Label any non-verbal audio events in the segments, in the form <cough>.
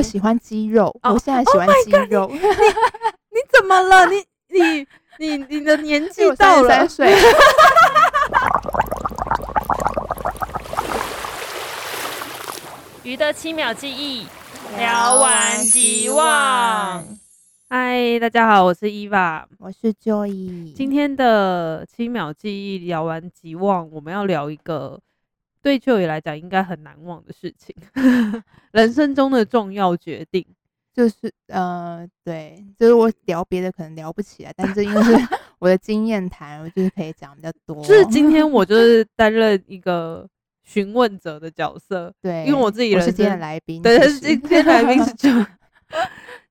我喜欢肌肉，哦、我现在喜欢肌肉。Oh、你，<laughs> 你怎么了？你你你你的年纪到了三岁。<laughs> 鱼的七秒记忆，聊完即忘。嗨，大家好，我是伊娃，我是 Joy。今天的七秒记忆聊完即忘，我们要聊一个对 Joy 来讲应该很难忘的事情，人生中的重要决定，就是呃，对，就是我聊别的可能聊不起来，但是因为是 <laughs> 我的经验谈，我就是可以讲比较多。就是今天我就是担任一个询问者的角色，对，因为我自己人是今天的来宾，对，今天来宾是 <laughs> Joy。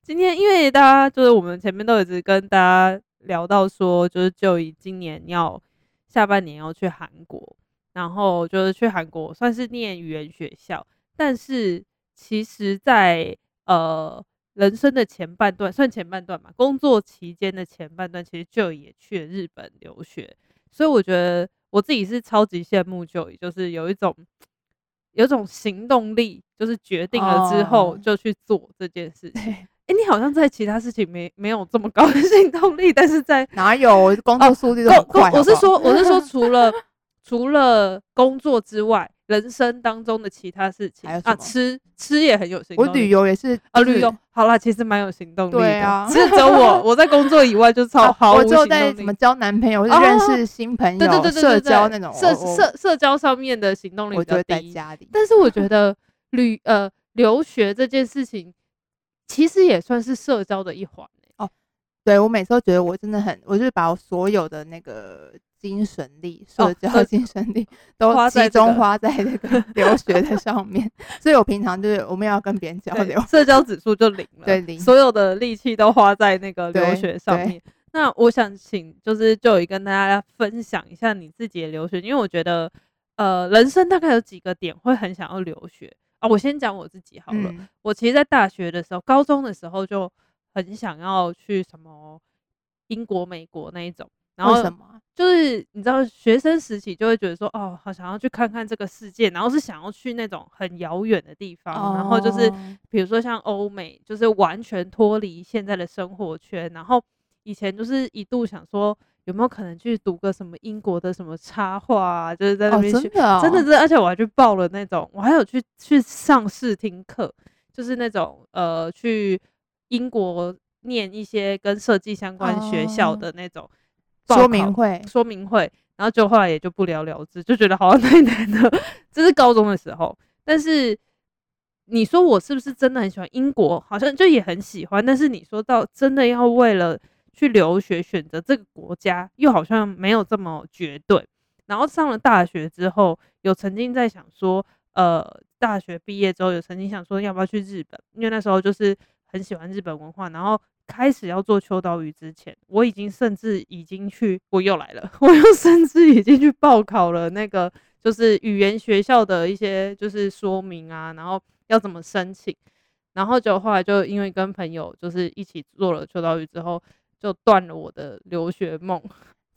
今天因为大家就是我们前面都一直跟大家聊到说，就是 Joy 今年要下半年要去韩国，然后就是去韩国算是念语言学校，但是其实在呃人生的前半段，算前半段嘛，工作期间的前半段，其实 Joy 也去了日本留学，所以我觉得我自己是超级羡慕 Joy，就是有一种有一种行动力，就是决定了之后就去做这件事情。Oh. 哎、欸，你好像在其他事情没没有这么高的 <laughs> 行动力，但是在哪有工作速率都很快？我是说，我是说，除了除了工作之外，人生当中的其他事情啊，吃吃也很有行动力。我旅游也是啊，旅游好啦，其实蛮有行动力的。对啊，只有我 <laughs> 我在工作以外就超毫无行动力。我就在什么交男朋友，<laughs> 或者认识新朋友，对对对对，社交那种社社社交上面的行动力比较低。我就在家里，但是我觉得旅呃留学这件事情。其实也算是社交的一环、欸、哦，对，我每次都觉得我真的很，我就是把我所有的那个精神力、社交 <laughs> 精神力都集中花在那个 <laughs> 留学的上面，所以我平常就是我们要跟别人交流，社交指数就零 <laughs> 了，对零，所有的力气都花在那个留学上面。那我想请就是 Joy 跟大家分享一下你自己的留学，因为我觉得呃，人生大概有几个点会很想要留学。啊，我先讲我自己好了。嗯、我其实，在大学的时候，高中的时候就很想要去什么英国、美国那一种。然后什么？就是你知道，学生时期就会觉得说，哦，好想要去看看这个世界，然后是想要去那种很遥远的地方，哦、然后就是比如说像欧美，就是完全脱离现在的生活圈。然后以前就是一度想说。有没有可能去读个什么英国的什么插画啊？就是在那边学，哦，真的，真的，真的，而且我还去报了那种，我还有去去上试听课，就是那种呃，去英国念一些跟设计相关学校的那种说明会，说明会，然后就后来也就不了了之，就觉得好像 <laughs> 太难了。这是高中的时候，但是你说我是不是真的很喜欢英国？好像就也很喜欢，但是你说到真的要为了。去留学选择这个国家，又好像没有这么绝对。然后上了大学之后，有曾经在想说，呃，大学毕业之后有曾经想说要不要去日本，因为那时候就是很喜欢日本文化。然后开始要做秋刀鱼之前，我已经甚至已经去，我又来了，我又甚至已经去报考了那个就是语言学校的一些就是说明啊，然后要怎么申请。然后就后来就因为跟朋友就是一起做了秋刀鱼之后。就断了我的留学梦，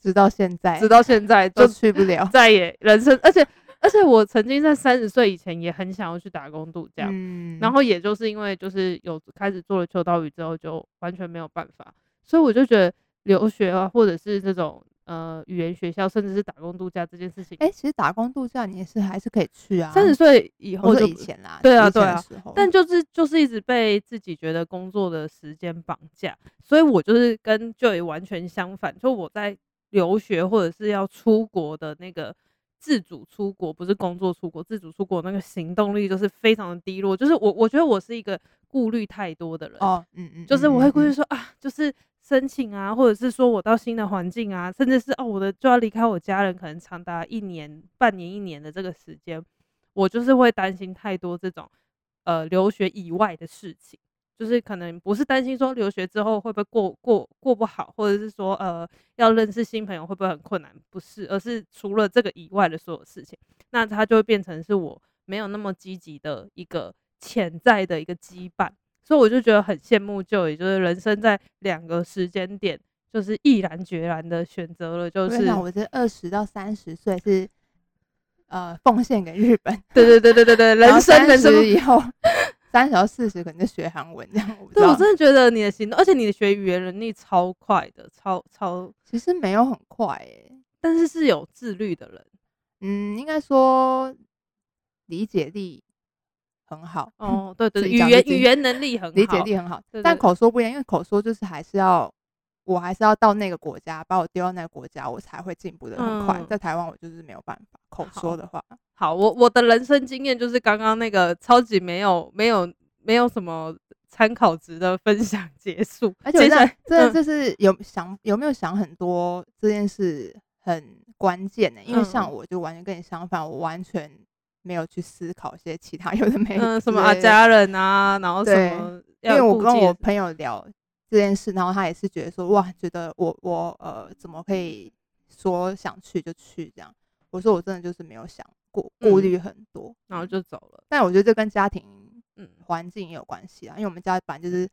直到现在，直到现在就去不了，<laughs> 再也人生，而且而且我曾经在三十岁以前也很想要去打工度假，嗯，然后也就是因为就是有开始做了秋刀鱼之后，就完全没有办法，所以我就觉得留学啊，或者是这种。呃，语言学校，甚至是打工度假这件事情，哎、欸，其实打工度假你也是还是可以去啊。三十岁以后就以前啦，对啊，对啊。但就是就是一直被自己觉得工作的时间绑架，所以我就是跟 Joy 完全相反。就我在留学或者是要出国的那个自主出国，不是工作出国，自主出国那个行动力就是非常的低落。就是我我觉得我是一个顾虑太多的人哦，嗯嗯，就是我会顾虑说啊，就是。申请啊，或者是说我到新的环境啊，甚至是哦，我的就要离开我家人，可能长达一年、半年、一年的这个时间，我就是会担心太多这种呃留学以外的事情，就是可能不是担心说留学之后会不会过过过不好，或者是说呃要认识新朋友会不会很困难，不是，而是除了这个以外的所有事情，那它就会变成是我没有那么积极的一个潜在的一个羁绊。所以我就觉得很羡慕 Joy，就是人生在两个时间点，就是毅然决然的选择了，就是我这二十到三十岁是呃奉献给日本，对对对对对对，<laughs> 人生人生以后三小时四十可能就学韩文这样。我对，我真的觉得你的行动，而且你的学语言能力超快的，超超，其实没有很快诶、欸，但是是有自律的人。嗯，应该说理解力很好。哦，对对，对，语言语言能力很好，理解力很好。但口说不一样，因为口说就是还是要。我还是要到那个国家，把我丢到那个国家，我才会进步的很快。嗯、在台湾，我就是没有办法口说的话。好，好，我我的人生经验就是刚刚那个超级没有没有没有什么参考值的分享结束。而且我在这这是有想有没有想很多这件事很关键的、欸，因为像我就完全跟你相反，我完全没有去思考一些其他有的没有、嗯、什么啊家人啊，然后什么，因为我跟我朋友聊。这件事，然后他也是觉得说，哇，觉得我我呃，怎么可以说想去就去这样？我说我真的就是没有想过，顾虑很多、嗯，然后就走了。但我觉得这跟家庭嗯环境也有关系啊，因为我们家本来就是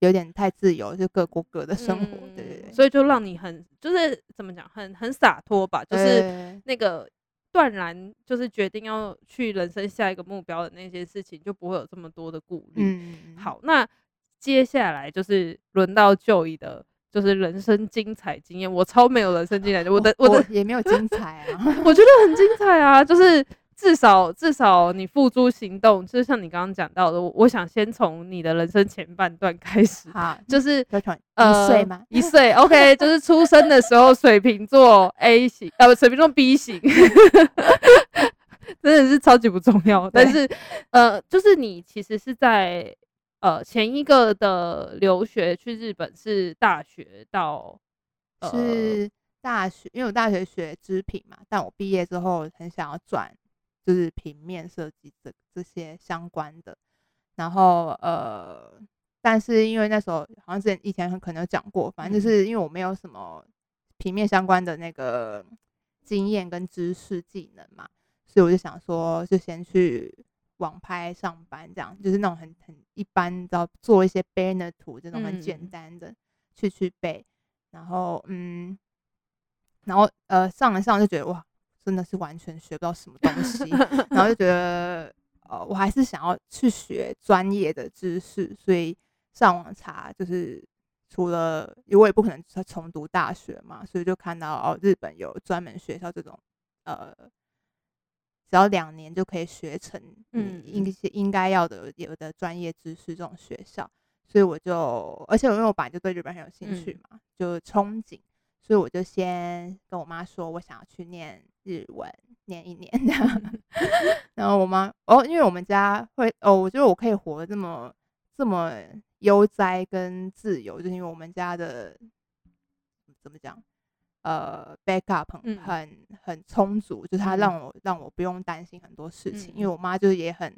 有点太自由，就各过各的生活，嗯、对对对，所以就让你很就是怎么讲，很很洒脱吧，就是那个断然就是决定要去人生下一个目标的那些事情，就不会有这么多的顾虑。嗯，好，那。接下来就是轮到 Joy 的，就是人生精彩经验。我超没有人生经验，我的我的也没有精彩啊，<laughs> 我觉得很精彩啊。就是至少至少你付诸行动，就是像你刚刚讲到的，我想先从你的人生前半段开始。好，就是呃一岁吗？一岁，OK，<laughs> 就是出生的时候水瓶座 A 型，呃，水瓶座 B 型，<laughs> 真的是超级不重要。但是呃，就是你其实是在。呃，前一个的留学去日本是大学到，呃、是大学，因为我大学学织品嘛，但我毕业之后很想要转，就是平面设计这这些相关的。然后呃，但是因为那时候好像之前以前很可能有讲过，反正就是因为我没有什么平面相关的那个经验跟知识技能嘛，所以我就想说，就先去。网拍上班这样，就是那种很很一般，知道做一些 banner 图这种很简单的，去去背，然后嗯，然后呃上了上就觉得哇，真的是完全学不到什么东西，<laughs> 然后就觉得呃我还是想要去学专业的知识，所以上网查就是除了因为我也不可能重读大学嘛，所以就看到哦日本有专门学校这种呃。只要两年就可以学成，嗯，一些应该要的有的专业知识这种学校，所以我就，而且因为我本来就对日本很有兴趣嘛，就憧憬，所以我就先跟我妈说，我想要去念日文，念一年这样。<laughs> 然后我妈，哦，因为我们家会，哦，我觉得我可以活得这么这么悠哉跟自由，就是因为我们家的怎么讲？呃，backup 很很很充足，就是他让我让我不用担心很多事情，因为我妈就是也很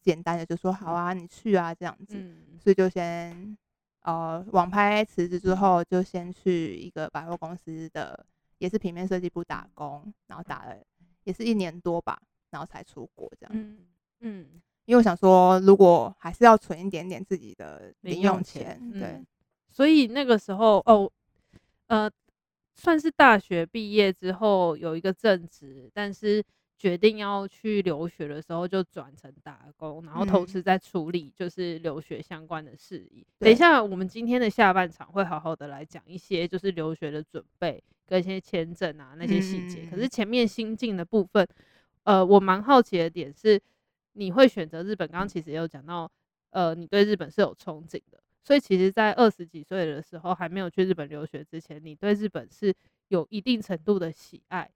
简单的就说好啊，你去啊这样子，所以就先呃网拍辞职之后，就先去一个百货公司的也是平面设计部打工，然后打了也是一年多吧，然后才出国这样，嗯嗯，因为我想说，如果还是要存一点点自己的零用钱，对，所以那个时候哦，呃。算是大学毕业之后有一个正职，但是决定要去留学的时候就转成打工，然后同时在处理就是留学相关的事宜。嗯、等一下，我们今天的下半场会好好的来讲一些就是留学的准备跟一些签证啊那些细节。嗯、可是前面心境的部分，呃，我蛮好奇的点是，你会选择日本？刚刚其实也有讲到，呃，你对日本是有憧憬的。所以其实，在二十几岁的时候，还没有去日本留学之前，你对日本是有一定程度的喜爱，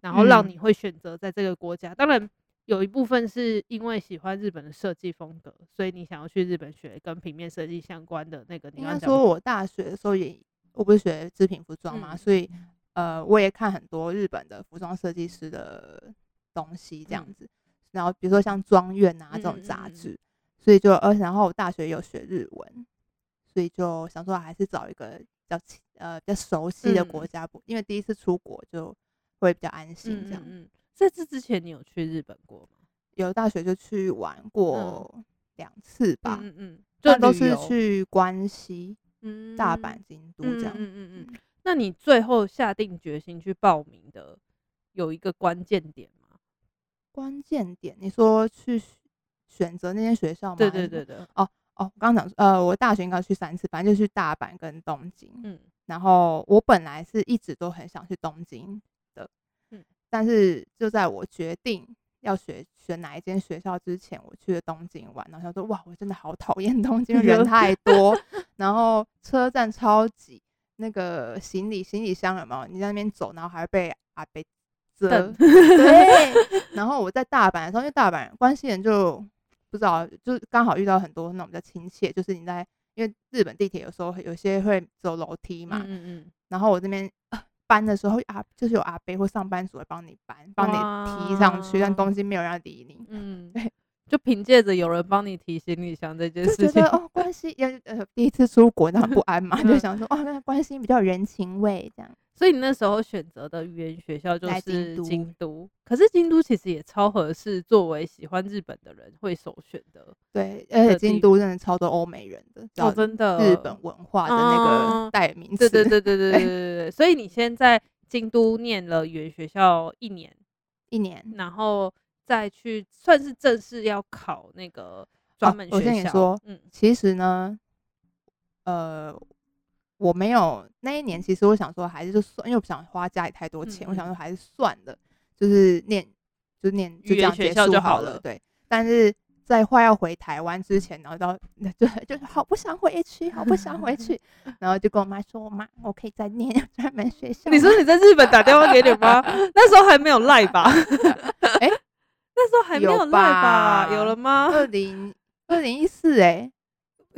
然后让你会选择在这个国家。当然，有一部分是因为喜欢日本的设计风格，所以你想要去日本学跟平面设计相关的那个。应该说，我大学的时候也，我不是学织品服装嘛，所以呃，我也看很多日本的服装设计师的东西这样子。然后比如说像庄院啊这种杂志，所以就呃，然后我大学有学日文。所以就想说，还是找一个比较呃比较熟悉的国家，不、嗯，因为第一次出国就会比较安心这样。嗯，在这之前你有去日本过吗？有大学就去玩过两次吧。嗯嗯，就都是去关西、嗯、大阪、京都这样。嗯嗯嗯，嗯。那你最后下定决心去报名的有一个关键点吗？关键点，你说去选择那间学校吗？对对对对。哦哦，刚刚讲呃，我大学应该去三次，反正就去大阪跟东京。嗯。然后我本来是一直都很想去东京的，嗯，但是就在我决定要选选哪一间学校之前，我去了东京玩，然后他说：“哇，我真的好讨厌东京，人太多，<laughs> 然后车站超挤，那个行李行李箱有没有？你在那边走，然后还会被阿伯遮。等对，<laughs> 然后我在大阪的时候，因为大阪关西人就不知道，就是刚好遇到很多那种比较亲切，就是你在。”因为日本地铁有时候有些会走楼梯嘛，嗯嗯，然后我这边搬的时候啊，就是有阿伯或上班族会帮你搬，帮你提上去，但东西没有人理你，嗯，对，<laughs> 就凭借着有人帮你提行李箱这件事情，就觉得哦，关系也呃第一次出国，那很不安嘛，<laughs> 就想说哦，那关系比较有人情味这样。所以你那时候选择的语言学校就是京都，可是京都其实也超合适作为喜欢日本的人会首选的。对，而且京都真的超多欧美人的，哦，真的日本文化的那个代名词。对对对对对 <laughs> 对对对。所以你先在京都念了语言学校一年，一年，然后再去算是正式要考那个专门学校。我跟你说，嗯，其实呢，呃。我没有那一年，其实我想说还是就算，因为我不想花家里太多钱，嗯、我想说还是算了，就是念就念就这样结束好了。对，但是在快要回台湾之前，然后到就就是好不想回去，好不想回去，<laughs> 然后就跟我妈说：“我妈，我可以再念专门学校。”你说你在日本打电话给你妈，<laughs> 那时候还没有赖吧？哎、欸，那时候还没有赖吧？有了吗？二零二零一四哎。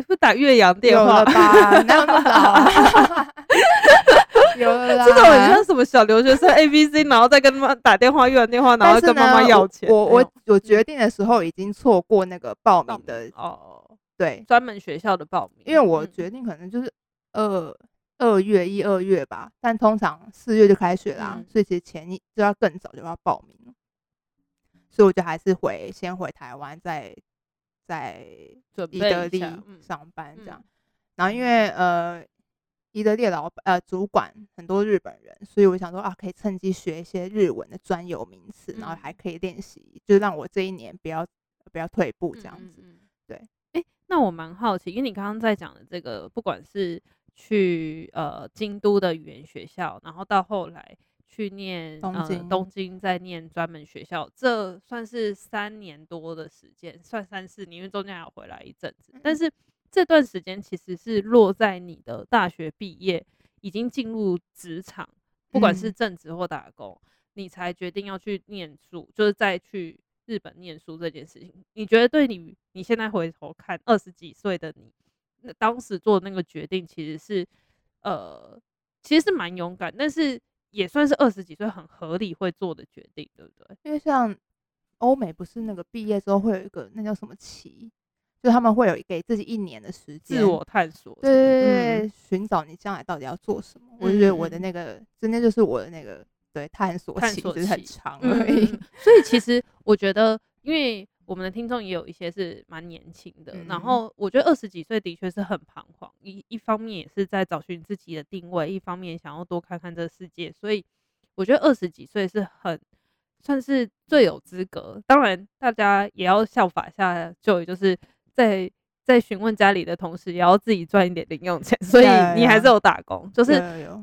不打岳阳电话了吧？哪有那么早啊？<laughs> 有了啦，这种很像什么小留学生 A B C，然后再跟妈打电话越洋电话，然后跟妈妈要钱。我我我决定的时候已经错过那个报名的哦，对，专门学校的报名，因为我决定可能就是二二月一二月吧，但通常四月就开学啦，所以其实前一就要更早就要报名了，所以我就还是回先回台湾再。在伊德利上班这样，嗯、然后因为呃伊德利老板呃主管很多日本人，所以我想说啊，可以趁机学一些日文的专有名词，嗯、然后还可以练习，就让我这一年不要不要退步这样子。对，哎、欸，那我蛮好奇，因为你刚刚在讲的这个，不管是去呃京都的语言学校，然后到后来。去念东京，呃、东京再念专门学校，这算是三年多的时间，算三四年，因为中间还要回来一阵子。但是这段时间其实是落在你的大学毕业，已经进入职场，不管是正职或打工，嗯、你才决定要去念书，就是再去日本念书这件事情。你觉得对你，你现在回头看二十几岁的你，那当时做的那个决定，其实是呃，其实是蛮勇敢，但是。也算是二十几岁很合理会做的决定，对不对？因为像欧美不是那个毕业之后会有一个那叫什么期，就他们会有给自己一年的时间自我探索，对对对，寻、嗯、找你将来到底要做什么。嗯、我就觉得我的那个真的就是我的那个对探索期就是很长而已。嗯、所以其实我觉得，因为。我们的听众也有一些是蛮年轻的，嗯、然后我觉得二十几岁的确是很彷徨，一一方面也是在找寻自己的定位，一方面想要多看看这个世界，所以我觉得二十几岁是很算是最有资格。当然，大家也要效法一下，就就是在在询问家里的同时，也要自己赚一点零用钱。所以你还是有打工，就是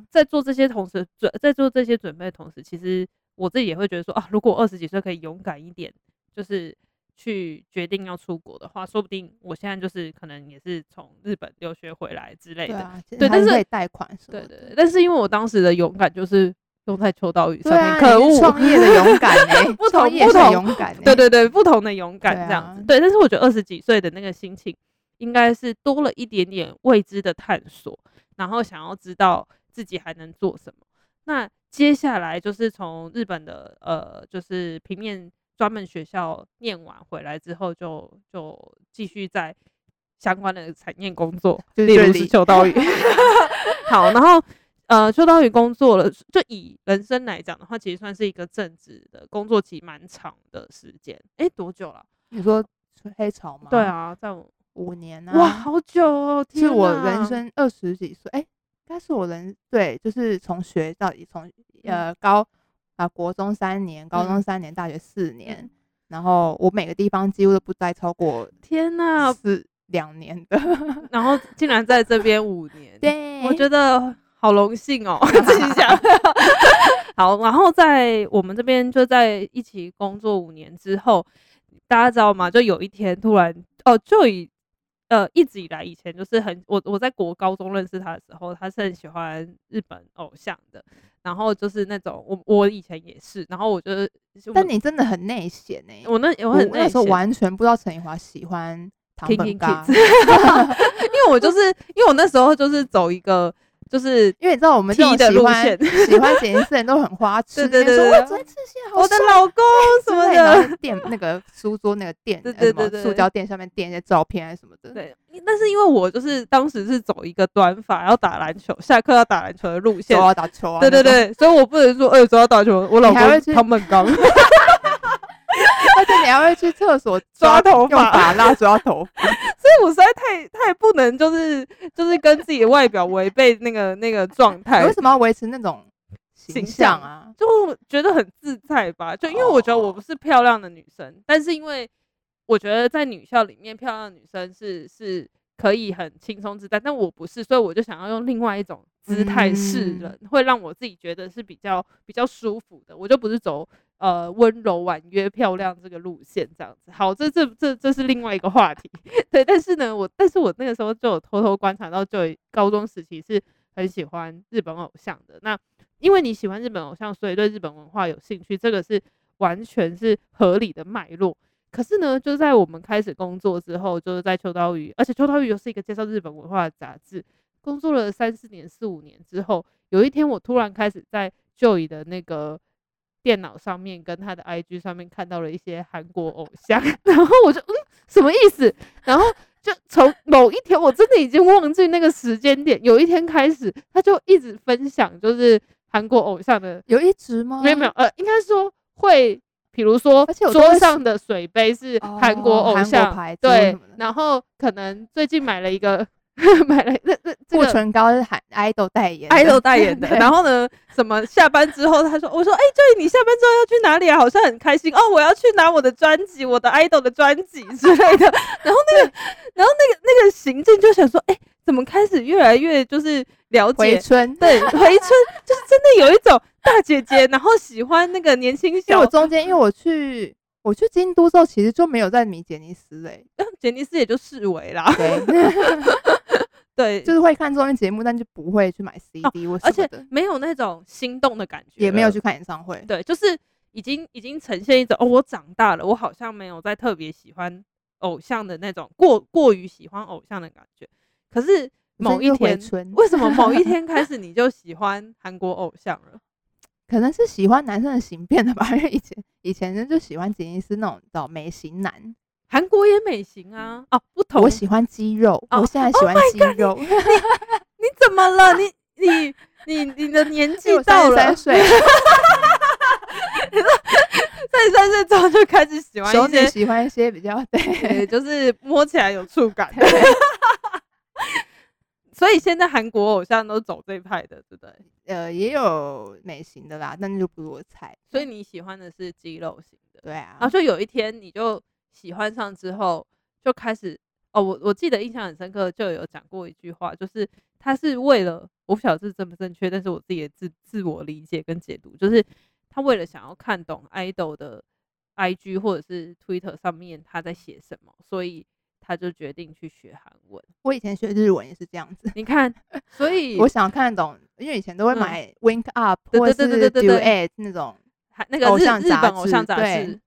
在做这些同时准在做这些准备的同时，其实我自己也会觉得说啊，如果二十几岁可以勇敢一点，就是。去决定要出国的话，说不定我现在就是可能也是从日本留学回来之类的。对，但是可以贷款是对，对对。但是因为我当时的勇敢就是用在秋刀鱼上面，啊、可恶恶，创业的勇敢呢、<laughs> 欸？不同不同勇敢、欸，对对对，不同的勇敢这样子。對，啊、对，但是我觉得二十几岁的那个心情，应该是多了一点点未知的探索，然后想要知道自己还能做什么。那接下来就是从日本的呃，就是平面。专门学校念完回来之后就，就就继续在相关的产业工作，就例如是秋刀鱼。<laughs> 好，然后呃，秋刀鱼工作了，就以人生来讲的话，其实算是一个正职的工作期蛮长的时间。哎、欸，多久了？你说黑潮吗？对啊，在五年啊。哇，好久哦！是我人生二十几岁，哎、欸，应该是我人对，就是从学到底从呃高。啊，国中三年，高中三年，大学四年，然后我每个地方几乎都不待超过 <laughs> 天呐，是两年的，<laughs> 然后竟然在这边五年，对，我觉得好荣幸哦，<laughs> 自己想。好，然后在我们这边就在一起工作五年之后，大家知道吗？就有一天突然哦，就以呃一直以来以前就是很我我在国高中认识他的时候，他是很喜欢日本偶像的，然后就是那种我我以前也是，然后我就是，但你真的很内显呢，我那我很那时候完全不知道陈以华喜欢唐本刚 <laughs> <laughs> 因为我就是因为我那时候就是走一个。就是因为你知道我们这种喜欢喜欢剪辑师人都很花痴，<laughs> 对对对，我昨天吃蟹好，我的老公 <laughs> 什么的，垫那个书桌那个垫，<laughs> 对对对，塑胶垫下面垫一些照片还是什么的。对，但是因为我就是当时是走一个短发要打篮球，下课要打篮球的路线，要打球啊，对对对，所以我不能说，哎，走要打球，我老公他们刚。而且你还会去厕所抓头发，用发蜡抓头发，所以我实在太太不能，就是就是跟自己的外表违背那个那个状态。为什么要维持那种形象啊？就觉得很自在吧。就因为我觉得我不是漂亮的女生，哦、但是因为我觉得在女校里面，漂亮的女生是是可以很轻松自在，但我不是，所以我就想要用另外一种姿态示人，嗯、会让我自己觉得是比较比较舒服的。我就不是走。呃，温柔婉约漂亮这个路线这样子，好，这这这这是另外一个话题，<laughs> 对。但是呢，我但是我那个时候就有偷偷观察到，就高中时期是很喜欢日本偶像的。那因为你喜欢日本偶像，所以对日本文化有兴趣，这个是完全是合理的脉络。可是呢，就在我们开始工作之后，就是在秋刀鱼，而且秋刀鱼又是一个介绍日本文化的杂志，工作了三四年、四五年之后，有一天我突然开始在就 o 的那个。电脑上面跟他的 IG 上面看到了一些韩国偶像，<laughs> 然后我就嗯，什么意思？然后就从某一天，我真的已经忘记那个时间点。有一天开始，他就一直分享，就是韩国偶像的，有一直吗？没有没有，呃，应该说会，比如说桌上的水杯是韩国偶像，哦、对，然后可能最近买了一个。<laughs> 买了那那护唇膏是喊 idol 代言，idol <laughs> 代言的。然后呢，什么下班之后，他说，我说，哎、欸，就你下班之后要去哪里啊？好像很开心哦，我要去拿我的专辑，我的 idol 的专辑 <laughs> 之类的。然后那个，然后那个那个行政就想说，哎、欸，怎么开始越来越就是了解回春？对，回春就是真的有一种大姐姐，然后喜欢那个年轻小。我中间因为我去。我去京都之后，其实就没有在迷杰尼斯嘞，杰尼斯也就视为啦。对，对，就是会看综艺节目，但就不会去买 CD，哦，而且没有那种心动的感觉，也没有去看演唱会。对，就是已经已经呈现一种哦，我长大了，我好像没有再特别喜欢偶像的那种过过于喜欢偶像的感觉。可是某一天，为什么某一天开始你就喜欢韩国偶像了？<laughs> 可能是喜欢男生的型变的吧，因为以前以前人就喜欢杰尼斯那种叫美型男，韩国也美型啊。哦，不同，我喜欢肌肉，哦、我现在喜欢肌肉。Oh、God, 你，你怎么了？你你你你的年纪到了三十三岁，<laughs> 三十三岁之后就开始喜欢一些喜欢一些比较对，就是摸起来有触感的。<laughs> 所以现在韩国偶像都走这一派的，对不对？呃，也有美型的啦，但是就不是我菜。所以你喜欢的是肌肉型的，对啊。然后就有一天你就喜欢上之后，就开始哦，我我记得印象很深刻，就有讲过一句话，就是他是为了我不晓得这是正不正确，但是我自己的自自我理解跟解读，就是他为了想要看懂 idol 的 IG 或者是 Twitter 上面他在写什么，所以。他就决定去学韩文。我以前学日文也是这样子。你看，<laughs> 所以我想看懂，因为以前都会买 Wink Up 或者是 Duet 那种那个偶像日本偶像杂志。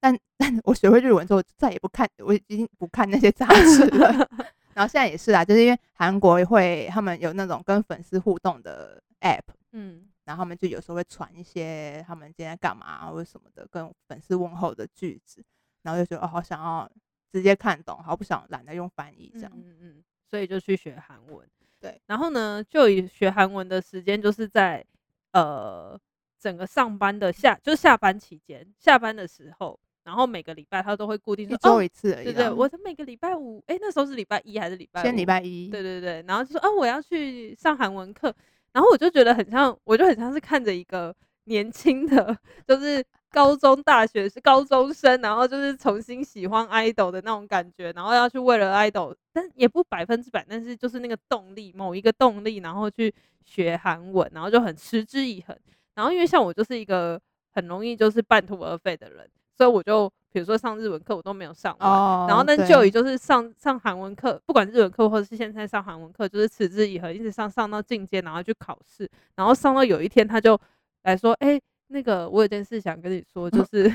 但 <laughs> 但我学会日文之后，再也不看，我已经不看那些杂志了。<laughs> 然后现在也是啊，就是因为韩国会他们有那种跟粉丝互动的 App，嗯，然后他们就有时候会传一些他们今天干嘛或者什么的，跟粉丝问候的句子，然后就觉得哦，好想要。直接看懂，好不想懒得用翻译这样，嗯嗯，嗯，所以就去学韩文。对，然后呢，就以学韩文的时间就是在呃整个上班的下，就是下班期间，下班的时候，然后每个礼拜他都会固定说一周一次而已，对对，我的每个礼拜五，哎、欸，那时候是礼拜一还是礼拜五？先礼拜一，对对对，然后就说啊，我要去上韩文课，然后我就觉得很像，我就很像是看着一个年轻的，就是。高中、大学是高中生，然后就是重新喜欢 idol 的那种感觉，然后要去为了 idol，但也不百分之百，但是就是那个动力，某一个动力，然后去学韩文，然后就很持之以恒。然后因为像我就是一个很容易就是半途而废的人，所以我就比如说上日文课我都没有上完，哦、然后但就以就是上上韩文课，不管日文课或者是现在上韩文课，就是持之以恒，一直上上到进阶，然后去考试，然后上到有一天他就来说，哎、欸。那个，我有件事想跟你说，就是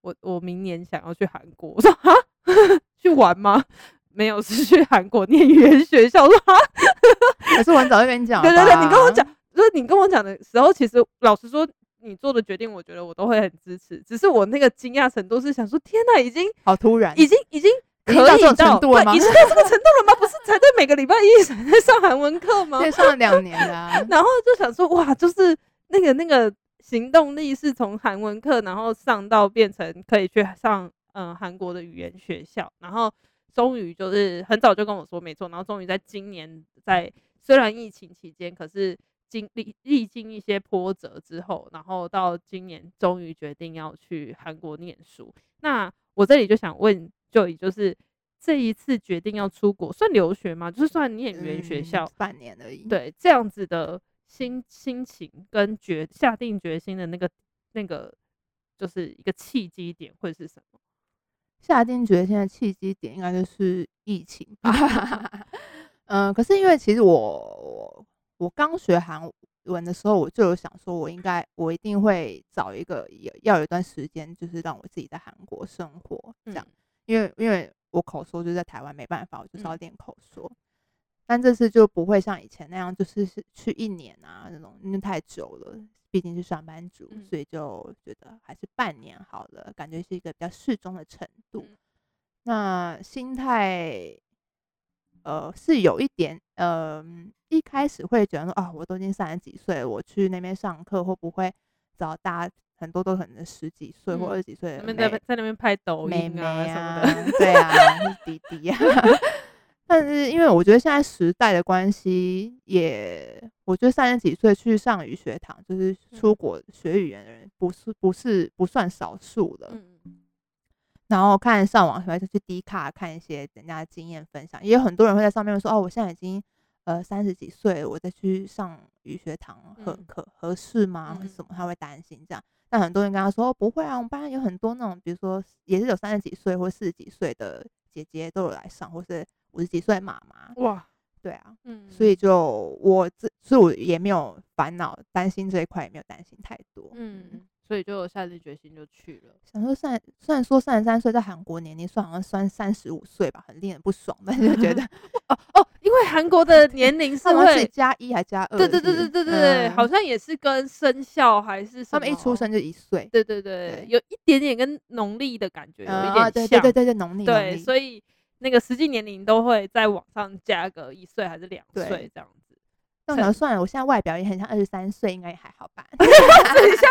我我明年想要去韩国。我说哈，<laughs> 去玩吗？没有，是去韩国念语言学校。我说哈，还是我很早就跟你讲。对对对，你跟我讲，就是你跟我讲的时候，其实老实说，你做的决定，我觉得我都会很支持。只是我那个惊讶程度是想说，天哪，已经好突然，已经已经可以到，到这程度了吗？已经到这个程度了吗？不是才在每个礼拜一 <laughs> 在上韩文课吗？对，上了两年了，啊。<laughs> 然后就想说，哇，就是那个那个。行动力是从韩文课，然后上到变成可以去上嗯韩国的语言学校，然后终于就是很早就跟我说没错，然后终于在今年在虽然疫情期间，可是经历历经一些波折之后，然后到今年终于决定要去韩国念书。那我这里就想问 Joy，就是这一次决定要出国算留学吗？就是算念语言学校、嗯、半年而已。对，这样子的。心心情跟决下定决心的那个那个，就是一个契机点会是什么？下定决心的契机点应该就是疫情吧。<laughs> 嗯，可是因为其实我我我刚学韩文的时候，我就有想说，我应该我一定会找一个有要有一段时间，就是让我自己在韩国生活这样。因为因为我口说就在台湾没办法，我就是要练口说。嗯但这次就不会像以前那样，就是是去一年啊那种，因为太久了，毕竟是上班族，所以就觉得还是半年好了，感觉是一个比较适中的程度。那心态，呃，是有一点，呃，一开始会觉得说，啊，我都已经三十几岁了，我去那边上课会不会找大家很多都可能十几岁或二十几岁的，在在那边拍抖音啊什么的，对啊，弟弟啊。<laughs> 但是因为我觉得现在时代的关系，也我觉得三十几岁去上语学堂，就是出国学语言的人，不是不是不算少数了。然后看上网，或者去 D 卡看一些人家的经验分享，也有很多人会在上面说：“哦，我现在已经呃三十几岁，我再去上语学堂合可合适吗？或什么？”他会担心这样。但很多人跟他说：“哦，不会啊，我们班有很多那种，比如说也是有三十几岁或四十几岁的姐姐都有来上，或是。”五十几岁妈妈哇，对啊，嗯，所以就我自，所以我也没有烦恼担心这一块，也没有担心太多，嗯，所以就下定决心就去了。想说三，虽然说三十三岁在韩国年龄算好像算三十五岁吧，很令人不爽，但是就觉得 <laughs> 哦哦，因为韩国的 <laughs> 年龄是会加一还加二，对对对对对对，好像也是跟生肖还是什么，他们一出生就一岁，对对对，有一点点跟农历的感觉有一点像，对对对对农历，对，所以。那个实际年龄都会在网上加个一岁还是两岁这样子。那我想算了，我现在外表也很像二十三岁，应该也还好吧？<laughs> 等一下，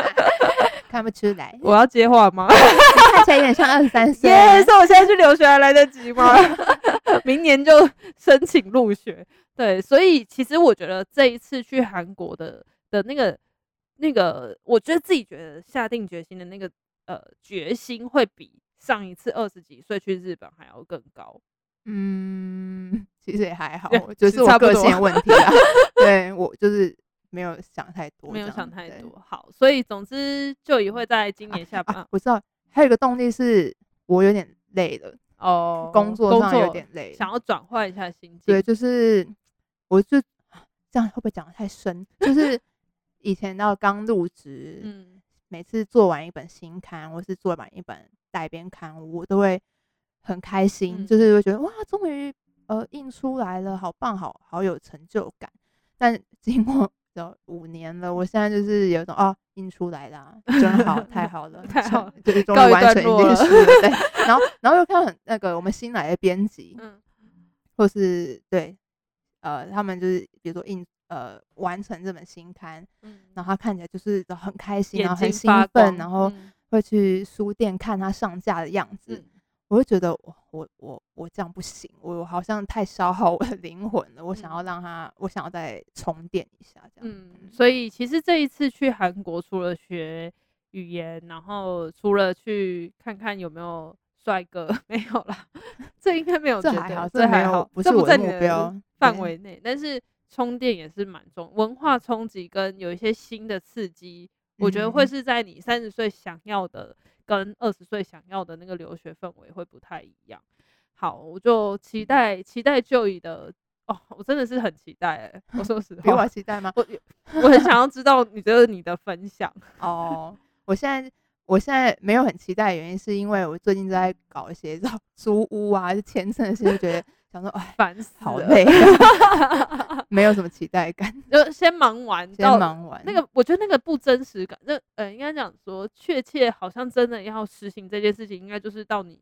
<laughs> 看不出来。我要接话吗？<laughs> 看起来有点像二十三岁。耶，所以我现在去留学还来得及吗？明年就申请入学。对，所以其实我觉得这一次去韩国的的那个那个，我觉得自己觉得下定决心的那个呃决心会比。上一次二十几岁去日本还要更高，嗯，其实也还好，就是我个性问题啊。<laughs> 对，我就是没有想太 <laughs> 多，没有想太多。好，所以总之就也会在今年下半、啊啊。我知道还有一个动力是我有点累了哦，工作上有点累，想要转换一下心情。对，就是我就这样会不会讲的太深？就是以前到刚入职，嗯，每次做完一本新刊，或是做完一本。代编刊物，我都会很开心，嗯、就是会觉得哇，终于呃印出来了，好棒，好好有成就感。但经过有五年了，我现在就是有一种哦，印出来了，真好，太好了，<laughs> 太好了，就是终于完成一件事了。对，<laughs> 然后然后又看很那个我们新来的编辑，嗯，或是对，呃，他们就是比如说印呃完成这本新刊，嗯，然后他看起来就是很开心，然后很兴奋，然后。嗯会去书店看他上架的样子，嗯、我会觉得我我我我这样不行，我好像太消耗我的 <laughs> 灵魂了。我想要让它，我想要再充电一下，这样。嗯，所以其实这一次去韩国，除了学语言，然后除了去看看有没有帅哥，<laughs> 没有啦，这应该没有，这还好，这还好，不是我的目标范围内。但是充电也是蛮重，文化冲击跟有一些新的刺激，嗯、我觉得会是在你三十岁想要的跟二十岁想要的那个留学氛围会不太一样。好，我就期待期待 Joy 的哦，我真的是很期待我说实 <laughs> 话，比我期待吗？我我很想要知道你觉得你的分享哦。我现在我现在没有很期待的原因，是因为我最近在搞一些 <laughs> 租屋啊，就签证的事，就觉得想说哎，烦死，好累，<laughs> 没有什么期待感，<laughs> 就先忙完，先忙完。那个我觉得那个不真实感，那呃，应该讲说，确切好像真的要实行这件事情，应该就是到你。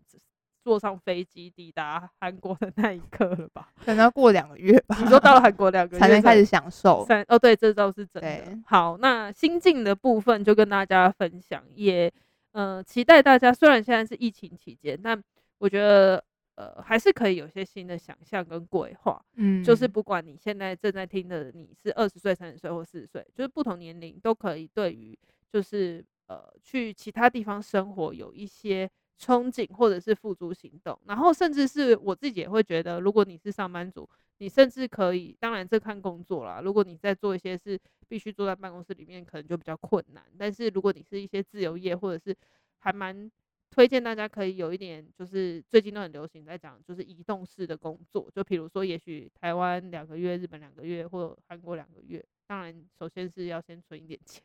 坐上飞机抵达韩国的那一刻了吧？<laughs> 可能要过两个月吧。你说到了韩国两个月才能开始享受。哦，对，这倒是真的。好，那心境的部分就跟大家分享，也呃期待大家。虽然现在是疫情期间，但我觉得呃还是可以有些新的想象跟规划。嗯，就是不管你现在正在听的你是二十岁、三十岁或四十岁，就是不同年龄都可以对于就是呃去其他地方生活有一些。憧憬或者是付诸行动，然后甚至是我自己也会觉得，如果你是上班族，你甚至可以，当然这看工作啦。如果你在做一些是必须坐在办公室里面，可能就比较困难。但是如果你是一些自由业，或者是还蛮推荐大家可以有一点，就是最近都很流行在讲，就是移动式的工作。就比如说，也许台湾两个月，日本两个月，或韩国两个月。当然，首先是要先存一点钱，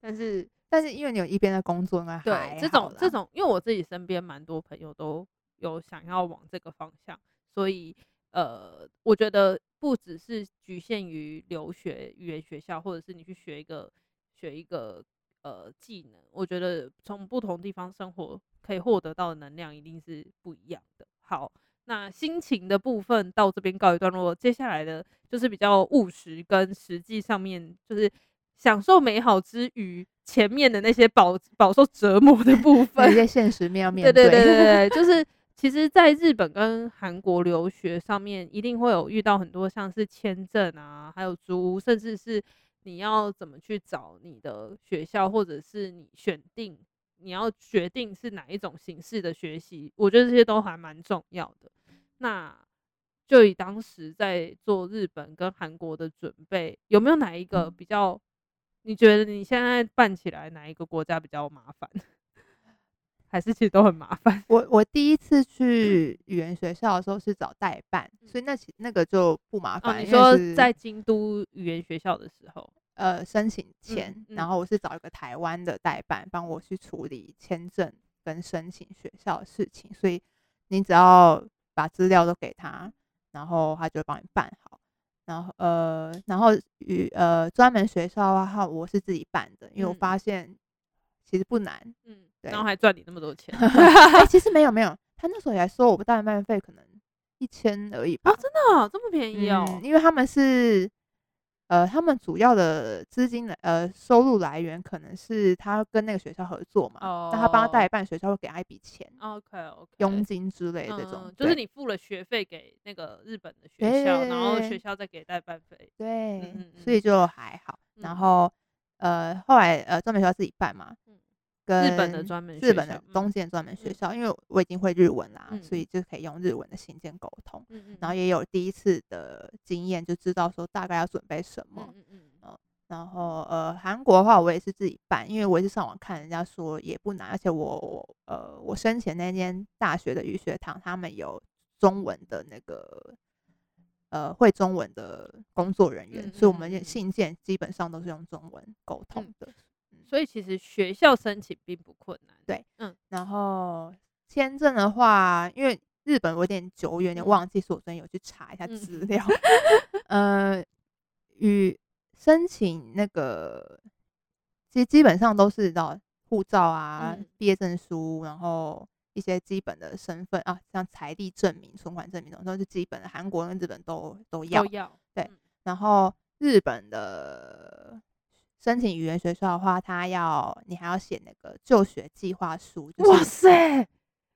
但是。但是因为你有一边的工作嘛，对这种这种，因为我自己身边蛮多朋友都有想要往这个方向，所以呃，我觉得不只是局限于留学语言学校，或者是你去学一个学一个呃技能，我觉得从不同地方生活可以获得到的能量一定是不一样的。好，那心情的部分到这边告一段落，接下来的就是比较务实跟实际上面就是。享受美好之余，前面的那些饱饱受折磨的部 <laughs> 分，一些现实面要面对。对对对对，<laughs> 就是其实，在日本跟韩国留学上面，一定会有遇到很多像是签证啊，还有租屋，甚至是你要怎么去找你的学校，或者是你选定你要决定是哪一种形式的学习，我觉得这些都还蛮重要的。那就以当时在做日本跟韩国的准备，有没有哪一个比较？你觉得你现在办起来哪一个国家比较麻烦，<laughs> 还是其实都很麻烦？我我第一次去语言学校的时候是找代办，嗯、所以那其那个就不麻烦。哦、你说在京都语言学校的时候，呃，申请前，嗯嗯、然后我是找一个台湾的代办帮我去处理签证跟申请学校的事情，所以你只要把资料都给他，然后他就会帮你办好。然后呃，然后与呃专门学校的话，我是自己办的，因为我发现其实不难，嗯，对，然后还赚你那么多钱，<laughs> <laughs> 哎，其实没有没有，他那时候也说我不代办费可能一千而已吧，哦，真的哦，这么便宜哦，嗯，因为他们是。呃，他们主要的资金来呃收入来源可能是他跟那个学校合作嘛，那、oh. 他帮他代办，学校会给他一笔钱，OK OK，佣金之类的这种，嗯、就是你付了学费给那个日本的学校，然后学校再给代办费，对，嗯嗯嗯，所以就还好。然后呃，后来呃，专门学校自己办嘛。跟日本的专门日本的东京专门学校，因为我已经会日文啦，所以就可以用日文的信件沟通。然后也有第一次的经验，就知道说大概要准备什么。嗯然后呃，韩国的话，我也是自己办，因为我也是上网看人家说也不难，而且我呃，我生前那间大学的语学堂，他们有中文的那个呃会中文的工作人员，所以我们信件基本上都是用中文沟通的。所以其实学校申请并不困难，对，嗯，然后签证的话，因为日本我有点久远，有点忘记，所以我昨天有去查一下资。料，嗯、<laughs> 呃，与申请那个，其实基本上都是到护照啊、嗯、毕业证书，然后一些基本的身份啊，像财力证明、存款证明这种都是基本的，韩国跟日本都都要，都要，对，嗯、然后日本的。申请语言学校的话，他要你还要写那个就学计划书。就是、哇塞，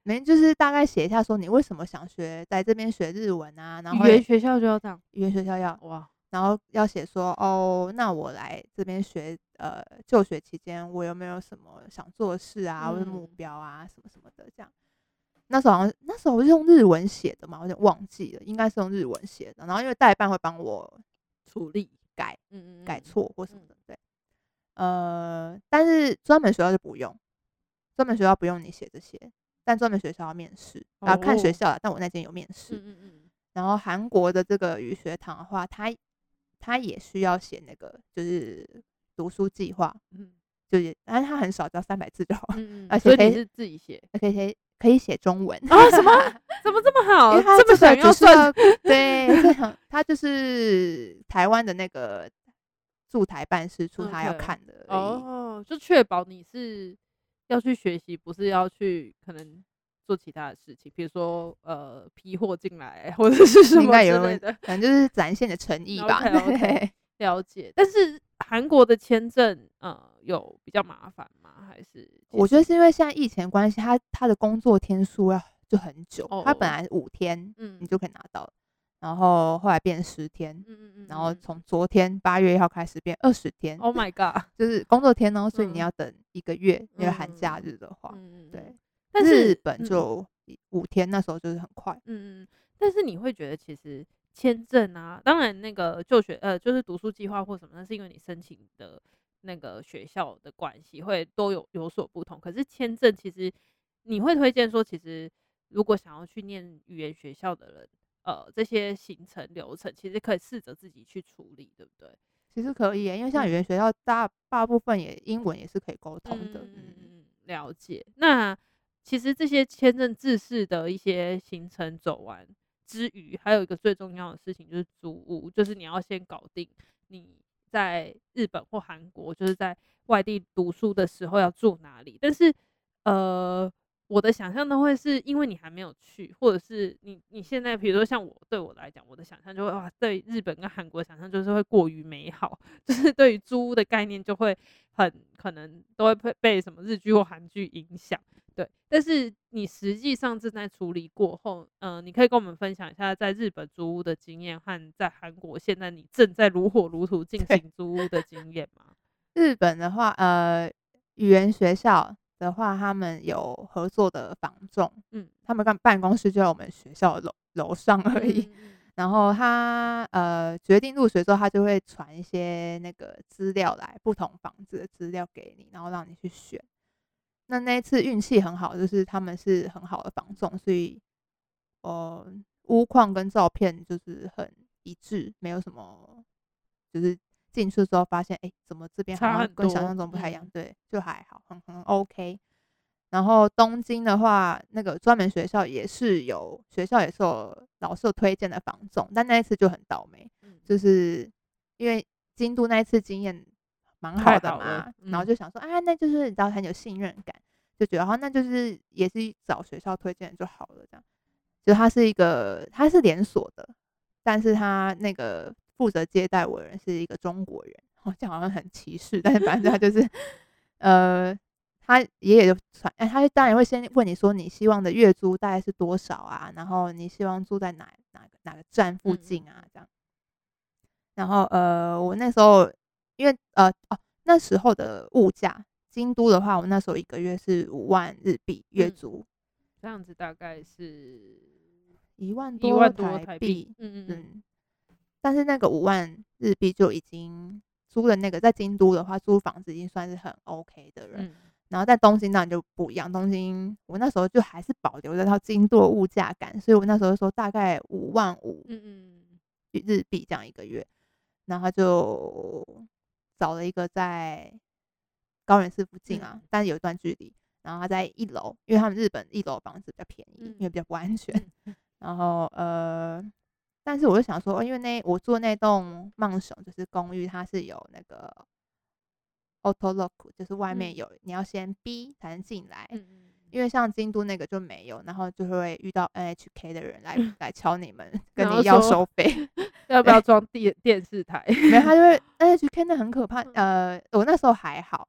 没就是大概写一下说你为什么想学在这边学日文啊？然后语言学校就要这样，语言学校要哇，然后要写说哦，那我来这边学呃就学期间，我有没有什么想做的事啊，或者目标啊，什么什么的这样。那时候好像那时候我是用日文写的嘛，我有点忘记了，应该是用日文写的。然后因为代办会帮我处理改，嗯嗯，改错或什么的，对。呃，但是专门学校就不用，专门学校不用你写这些，但专门学校要面试啊，看学校。但我那间有面试，嗯嗯嗯。然后韩国的这个语学堂的话，他他也需要写那个就是读书计划，嗯，就是但是他很少，只要三百字就好，嗯嗯，而且可以是自己写，可以可以写中文啊？什么？怎么这么 <laughs> 好？因为他这么想要算，<laughs> 对，他 <laughs> 就是台湾的那个驻台办事处，他要看的哦，就确保你是要去学习，不是要去可能。做其他的事情，比如说呃批货进来或者是什么之类的，反正就是展现的诚意吧。<laughs> okay, okay, 了解。但是韩国的签证呃有比较麻烦吗？还是我觉得是因为现在疫情关系，他他的工作天数要就很久。他、哦、本来五天，嗯，你就可以拿到，嗯、然后后来变十天，嗯嗯嗯，然后从昨天八月一号开始变二十天。Oh my god！就是工作天哦，所以你要等一个月，嗯、因为寒假日的话，嗯对。但是日本就五天，那时候就是很快。嗯嗯，但是你会觉得其实签证啊，当然那个就学呃就是读书计划或什么，那是因为你申请的那个学校的关系，会都有有所不同。可是签证其实你会推荐说，其实如果想要去念语言学校的人，呃，这些行程流程其实可以试着自己去处理，对不对？其实可以，因为像语言学校大大部分也英文也是可以沟通的。嗯嗯，了解。那其实这些签证制式的一些行程走完之余，还有一个最重要的事情就是租屋，就是你要先搞定你在日本或韩国，就是在外地读书的时候要住哪里。但是，呃，我的想象都会是因为你还没有去，或者是你你现在，比如说像我对我来讲，我的想象就会哇，对日本跟韩国想象就是会过于美好，<laughs> 就是对于租屋的概念就会很可能都会被被什么日剧或韩剧影响。对，但是你实际上正在处理过后，嗯、呃，你可以跟我们分享一下在日本租屋的经验，和在韩国现在你正在如火如荼进行租屋的经验吗？日本的话，呃，语言学校的话，他们有合作的房仲，嗯，他们办办公室就在我们学校楼楼上而已。然后他呃决定入学之后，他就会传一些那个资料来，不同房子的资料给你，然后让你去选。那那一次运气很好，就是他们是很好的房仲，所以，呃，屋况跟照片就是很一致，没有什么，就是进去之后发现，哎、欸，怎么这边好像跟想象中不太一样？对，就还好，很很 OK。然后东京的话，那个专门学校也是有学校也是有老师有推荐的房种，但那一次就很倒霉，就是因为京都那一次经验。蛮好的嘛，然后就想说，啊，那就是你知道很有信任感，就觉得好，那就是也是找学校推荐就好了，这样。就它是一个，它是连锁的，但是它那个负责接待我的人是一个中国人，好像好像很歧视，但是反正他就是，呃，他爷爷就传，哎，他当然会先问你说你希望的月租大概是多少啊，然后你希望住在哪哪个哪个站附近啊，这样。然后呃，我那时候。因为呃哦，那时候的物价，京都的话，我那时候一个月是五万日币月租，嗯，这样子大概是一万多台币。嗯嗯嗯。但是那个五万日币就已经租了那个在京都的话，租房子已经算是很 OK 的人。嗯、然后在东京当然就不一样，东京我那时候就还是保留着套京都的物价感，所以我那时候说大概五万五，嗯嗯，日币这样一个月，然后就。找了一个在高原寺附近啊，但是有一段距离。然后他在一楼，因为他们日本一楼房子比较便宜，因为比较不安全。然后呃，但是我就想说，因为那我住的那栋マンション就是公寓，它是有那个 auto lock，就是外面有你要先逼才能进来。因为像京都那个就没有，然后就会遇到 NHK 的人来<laughs> 来敲你们，跟你要收费，<laughs> 要不要装电电视台？没有，他就会 NHK 那很可怕。呃，我那时候还好，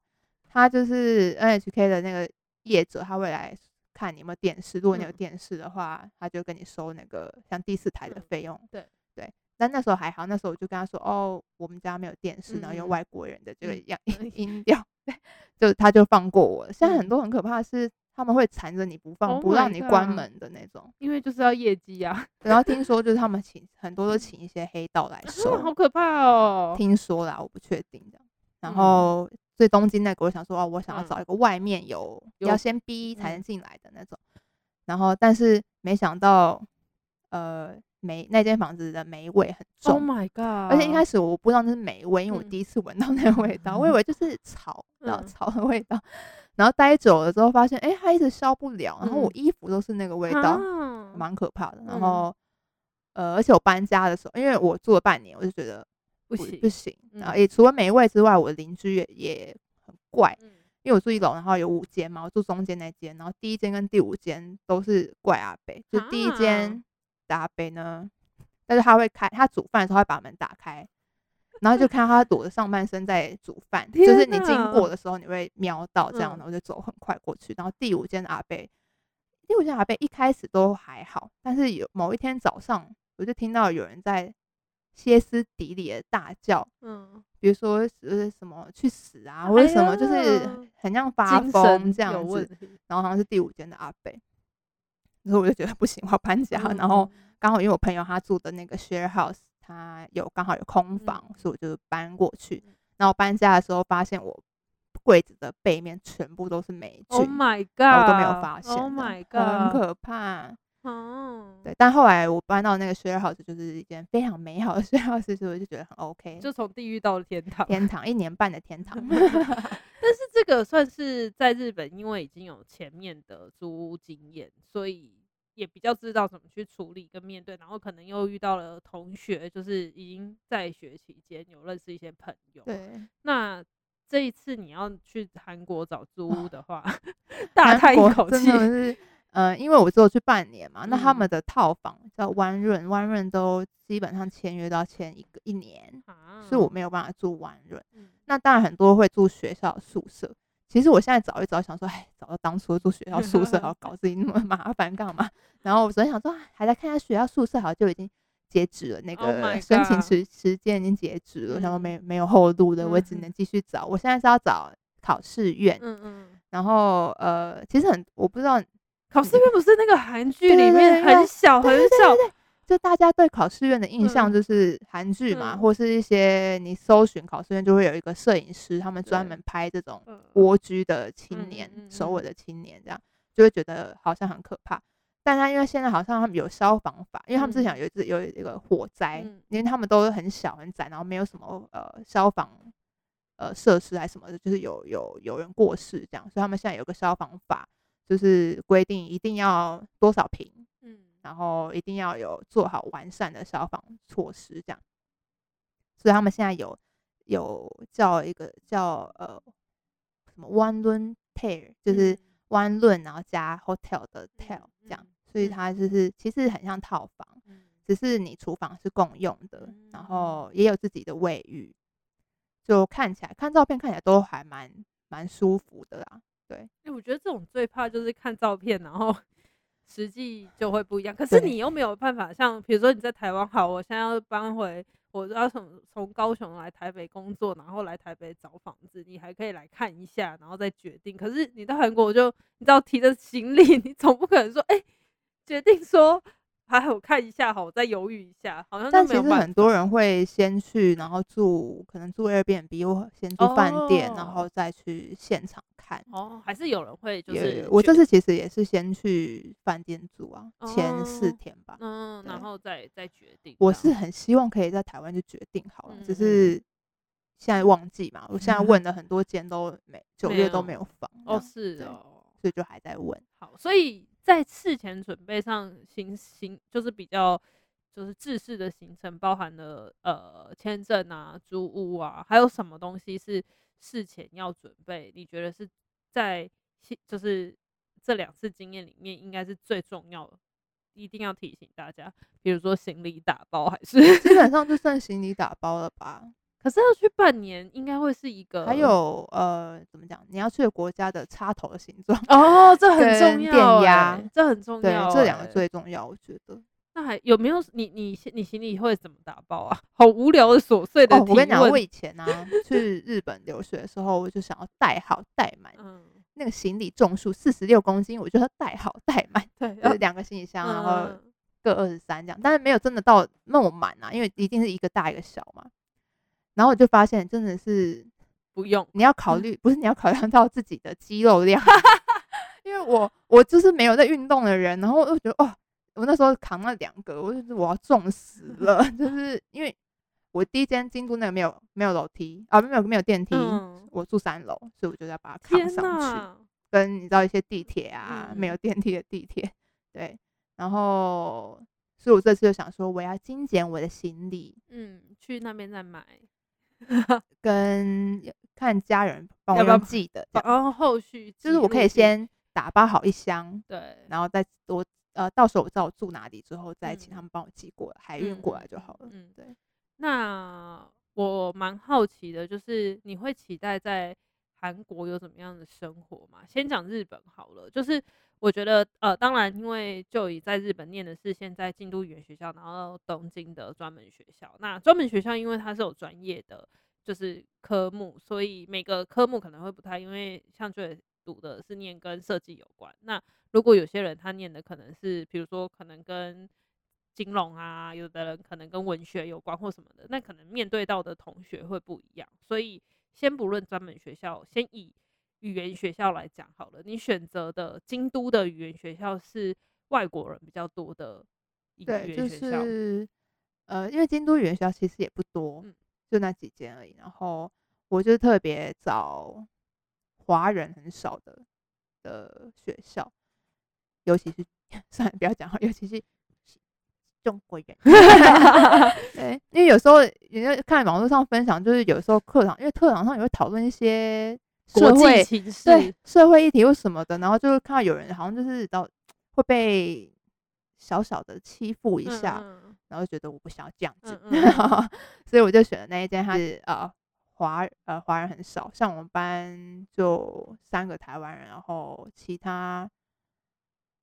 他就是 NHK 的那个业者，他会来 看你有没有电视。如果你有电视的话，他就跟你收那个像第四台的费用。对对，但那时候还好，那时候我就跟他说：“哦，我们家没有电视，然后用外国人的这个样 <laughs> 音调，对，<laughs> 就他就放过我。现在很多很可怕的是，他们会缠着你不放，不让你关门的那种，因为就是要业绩啊。然后听说就是 <laughs> 他们请很多都请一些黑道来收，好可怕哦。听说啦，我不确定这样。然后所以东京那个，我想说哦，我想要找一个外面有要先逼才能进来的那种。然后但是没想到，呃。霉那间房子的霉味很重，Oh my god！而且一开始我不知道那是霉味，因为我第一次闻到那个味道，嗯、我以为就是草，然后草的味道。嗯、然后待久了之后发现，哎、欸，它一直消不了，然后我衣服都是那个味道，蛮、嗯、可怕的。然后，呃，而且我搬家的时候，因为我住了半年，我就觉得不行不行。然后也除了霉味之外，我的邻居也也很怪，因为我住一楼，然后有五间嘛，我住中间那间，然后第一间跟第五间都是怪阿伯，就第一间。阿伯呢？但是他会开，他煮饭的时候会把门打开，然后就看到他躲着上半身在煮饭，就是你经过的时候你会瞄到这样的，我就走很快过去。然后第五间的阿伯，第五间阿伯一开始都还好，但是有某一天早上，我就听到有人在歇斯底里的大叫，嗯，比如说是什么去死啊，或者什么，就是很像发疯这样子。然后好像是第五间的阿北。然后我就觉得不行，我要搬家。嗯、然后刚好因为我朋友他住的那个 share house，他有刚好有空房，嗯、所以我就搬过去。然后搬家的时候发现我柜子的背面全部都是霉菌，Oh my god，我都没有发现，Oh my god，很可怕。哦，对。但后来我搬到那个 share house，就是一件非常美好的 share house，所以我就觉得很 OK，就从地狱到了天堂，天堂一年半的天堂。<laughs> 但是这个算是在日本，因为已经有前面的租屋经验，所以。也比较知道怎么去处理跟面对，然后可能又遇到了同学，就是已经在学期间有认识一些朋友。对，那这一次你要去韩国找租屋的话，哦、<laughs> 大叹一口气。呃，因为我只有去半年嘛，嗯、那他们的套房叫 One Room，One Room 都基本上签约都要签一个一年，啊、所以我没有办法住 Room。嗯、那当然很多会住学校宿舍。其实我现在找一找，想说，哎，找到当初住学校宿舍，好搞 <laughs> 自己那么麻烦干嘛？然后我昨天想说，还在看下学校宿舍，好像就已经截止了，那个申请时时间已经截止了，然后没没有后路的，我只能继续找。我现在是要找考试院，嗯嗯，然后呃，其实很我不知道，考试院不是那个韩剧里面很小很小。就大家对考试院的印象就是韩剧嘛，嗯、或是一些你搜寻考试院就会有一个摄影师，他们专门拍这种蜗居的青年、嗯、首尔的青年，这样就会觉得好像很可怕。但他因为现在好像他们有消防法，因为他们之前有一次有一个火灾，嗯、因为他们都很小很窄，然后没有什么呃消防呃设施还是什么的，就是有有有人过世这样，所以他们现在有个消防法，就是规定一定要多少坪。然后一定要有做好完善的消防措施，这样。所以他们现在有有叫一个叫呃什么 one room pair，就是 one room 然后加 hotel 的 tel 这样。所以它就是其实很像套房，只是你厨房是共用的，然后也有自己的卫浴，就看起来看照片看起来都还蛮蛮舒服的啦。对，因为我觉得这种最怕就是看照片，然后。<laughs> 实际就会不一样，可是你又没有办法像，比如说你在台湾好，我现在要搬回，我要从从高雄来台北工作，然后来台北找房子，你还可以来看一下，然后再决定。可是你到韩国，我就你知道提着行李，<laughs> 你总不可能说，哎、欸，决定说。还好，我看一下哈，我再犹豫一下，好像。但其实很多人会先去，然后住，可能住 Airbnb 或先住饭店，哦、然后再去现场看。哦，还是有人会就是。我这次其实也是先去饭店住啊，哦、前四天吧。嗯，然后再再决定。我是很希望可以在台湾就决定好了，嗯、只是现在旺季嘛，我现在问的很多间都没 <laughs> 九月都没有房。哦，是哦，所以就还在问。好，所以。在事前准备上行行就是比较就是制式的行程，包含了呃签证啊、租屋啊，还有什么东西是事前要准备？你觉得是在就是这两次经验里面应该是最重要的，一定要提醒大家，比如说行李打包还是基本上就算 <laughs> 行李打包了吧。可是要去半年，应该会是一个。还有呃，怎么讲？你要去的国家的插头的形状 <laughs> 哦，这很重要。电压，这很重要。对，这两个最重要，我觉得。那还有没有你你你行李会怎么打包啊？<laughs> 好无聊的琐碎的、哦。我跟你讲，我以前呢、啊、去日本留学的时候，我就想要带好带满。<laughs> 嗯。那个行李重数四十六公斤，我觉得带好带满。对，就是两个行李箱，然后各二十三这样，但是没有真的到那么满啊，因为一定是一个大一个小嘛。然后我就发现真的是不用，你要考虑，不是你要考量到自己的肌肉量，<laughs> 因为我我就是没有在运动的人，然后我就觉得哦。我那时候扛了两个，我就是我要重死 <laughs> 了，就是因为我第一间京都那个没有没有楼梯啊，没有没有电梯，嗯、我住三楼，所以我就要把它扛上去。跟你知道一些地铁啊，嗯、没有电梯的地铁，对，然后所以我这次就想说，我要精简我的行李，嗯，去那边再买，<laughs> 跟 <laughs> 看家人帮我用寄的，然后后续就是我可以先打包好一箱，对，然后再多。呃，到时候我知道我住哪里之后，再请他们帮我寄过海运过来就好了。嗯，对。那我蛮好奇的，就是你会期待在韩国有怎么样的生活吗？先讲日本好了，就是我觉得，呃，当然，因为就以在日本念的是现在京都语言学校，然后东京的专门学校。那专门学校因为它是有专业的，就是科目，所以每个科目可能会不太，因为像就读的是念跟设计有关，那。如果有些人他念的可能是，比如说可能跟金融啊，有的人可能跟文学有关或什么的，那可能面对到的同学会不一样。所以先不论专门学校，先以语言学校来讲好了。你选择的京都的语言学校是外国人比较多的语言学校，就是呃，因为京都语言学校其实也不多，嗯、就那几间而已。然后我就特别找华人很少的的学校。尤其是 <laughs> 算了，不要讲话。尤其是中国人，<laughs> 对，因为有时候人家看网络上分享，就是有时候课堂，因为课堂上也会讨论一些社会对社会议题或什么的，然后就会看到有人好像就是到会被小小的欺负一下，嗯、然后觉得我不想要这样子，所以我就选了那一间，它是呃华呃华人很少，像我们班就三个台湾人，然后其他。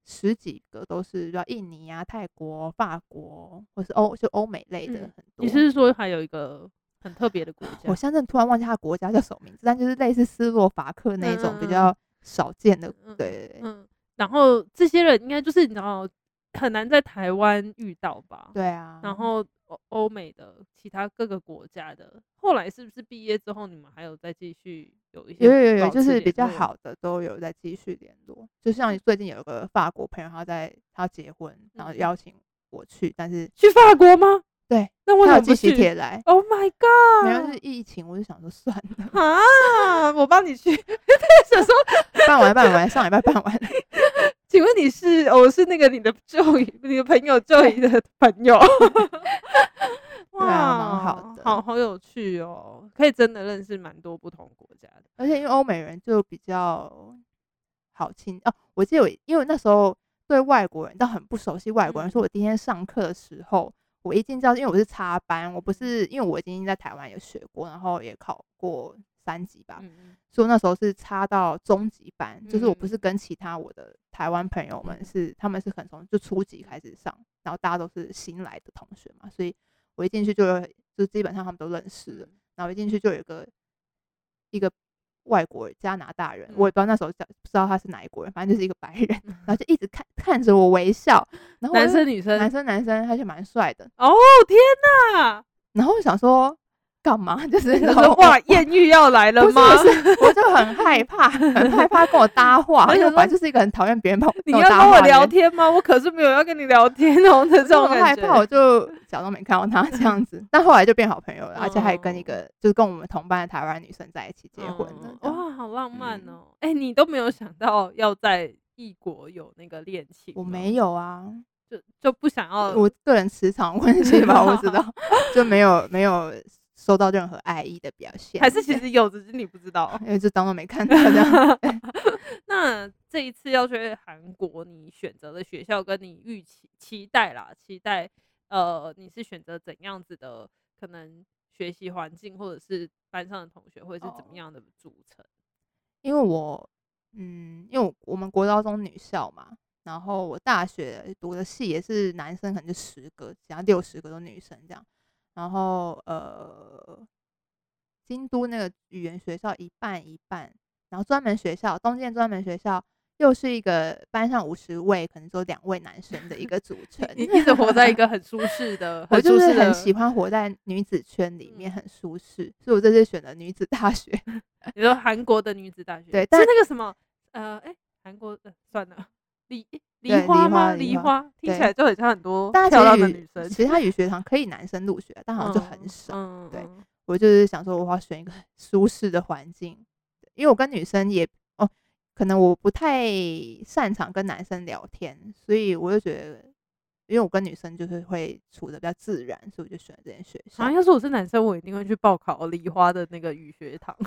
十几个都是叫印尼啊、泰国、法国，或是欧就欧美类的很多。你是说还有一个很特别的国家？我现在突然忘记他的国家叫什么名字，但就是类似斯洛伐克那种比较少见的。嗯、对，嗯。然后这些人应该就是你知道很难在台湾遇到吧？对啊。然后欧欧美的其他各个国家的，后来是不是毕业之后你们还有再继续？有一些有有有，就是比较好的都有在继续联络。就像最近有一个法国朋友，他在他结婚，然后邀请我去，但是去法国吗？对，那我有寄喜帖来。Oh my god！没有，是疫情，我就想说算了啊，我帮你去。<laughs> 想说办完办完，上礼拜办完。请问你是？我是那个你的舅姨，你的朋友舅姨的朋友。<laughs> 哇，蛮好的，好好有趣哦，可以真的认识蛮多不同国家的，而且因为欧美人就比较好亲哦。我记得我因为那时候对外国人倒很不熟悉，外国人说我第一天上课的时候，我一进教室，因为我是插班，我不是因为我已经在台湾有学过，然后也考过三级吧，所以那时候是插到中级班，就是我不是跟其他我的台湾朋友们是，他们是很从就初级开始上，然后大家都是新来的同学嘛，所以。我一进去就有，就基本上他们都认识了。然后一进去就有一个一个外国人，加拿大人，我也不知道那时候不知道他是哪一国人，反正就是一个白人，然后就一直看看着我微笑。然后男生女生，男生男生，他就蛮帅的。哦天哪！然后我想说。干嘛？<laughs> 就是说哇，艳遇要来了吗？是是 <laughs> 我就很害怕，很害怕跟我搭话。<laughs> 而且我本来就是一个很讨厌别人碰。你要跟我聊天吗？我可是没有要跟你聊天哦的这种。害怕，我就假装没看到他这样子。但后来就变好朋友了，而且还跟一个就是跟我们同班的台湾女生在一起结婚了。哇，好浪漫哦！哎，你都没有想到要在异国有那个恋情？我没有啊，就就不想要。我个人磁场问题吧，我知道，就没有没有。收到任何爱意的表现，还是其实有，只是你不知道，<laughs> 因为就当做没看到这样。<laughs> 那这一次要去韩国，你选择的学校跟你预期期待啦，期待呃，你是选择怎样子的可能学习环境，或者是班上的同学会是怎么样的组成？因为我嗯，因为我们国高中女校嘛，然后我大学读的系也是男生，可能就十个，其他六十个都女生这样。然后呃，京都那个语言学校一半一半，然后专门学校东京专门学校又是一个班上五十位，可能只有两位男生的一个组成。你一直活在一个很舒适的，<laughs> 我就是很喜欢活在女子圈里面，很舒适，所以我这次选了女子大学。<laughs> 你说韩国的女子大学？对，但是那个什么呃，哎，韩国的算了。梨梨花吗？梨花听起来就很像很多漂亮的女生。其实他语学堂可以男生入学，但好像就很少。对，我就是想说，我要选一个舒适的环境，因为我跟女生也哦，可能我不太擅长跟男生聊天，所以我就觉得，因为我跟女生就是会处的比较自然，所以我就选了这间学校。好像要是我是男生，我一定会去报考梨花的那个语学堂。<laughs>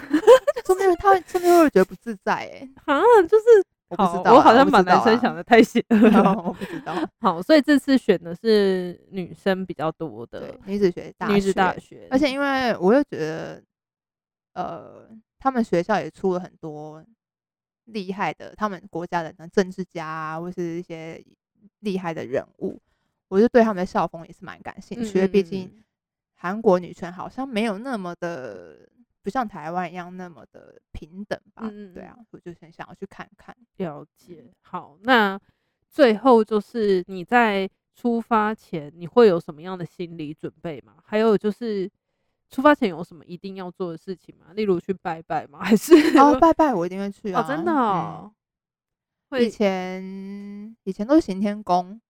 说不定他说不定会觉得不自在 <laughs> 哎，好像就是。<laughs> 我不知道，我好像把男生想的太邪恶了。我不知道。好，所以这次选的是女生比较多的女子学大学，女子大学。而且因为我又觉得，呃，他们学校也出了很多厉害的，他们国家的政治家啊，或是一些厉害的人物，我就对他们的校风也是蛮感兴趣的。毕竟韩国女权好像没有那么的。不像台湾一样那么的平等吧？嗯，对啊，我就很想要去看看。了解。好，那最后就是你在出发前，你会有什么样的心理准备吗？还有就是出发前有什么一定要做的事情吗？例如去拜拜吗？<laughs> 还是哦，拜拜我一定会去啊！哦，真的哦。嗯，以前以前都是行天宫。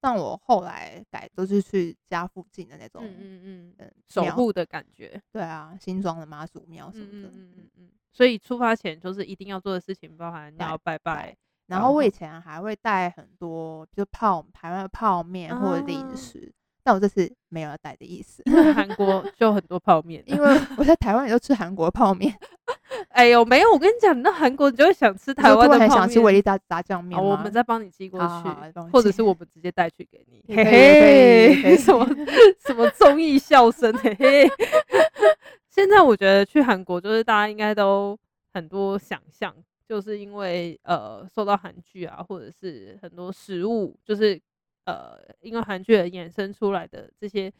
但我后来改都是去家附近的那种，嗯嗯嗯，守护的感觉。对啊，新庄的妈祖庙什么的，嗯嗯嗯嗯。所以出发前就是一定要做的事情，包含你要拜拜。然后我以前还会带很多，就泡台湾的泡面或者零食。但我这次没有要带的意思。韩国就很多泡面，因为我在台湾也都吃韩国泡面。<laughs> 哎呦，没有，我跟你讲，那韩国你就会想吃台湾的泡面，想吃维力炸炸酱面。我们再帮你寄过去，或者是我们直接带去给你。嘿嘿，什么什么综艺笑声？嘿嘿。<laughs> 现在我觉得去韩国，就是大家应该都很多想象，就是因为呃，受到韩剧啊，或者是很多食物，就是呃，因为韩剧而衍生出来的这些。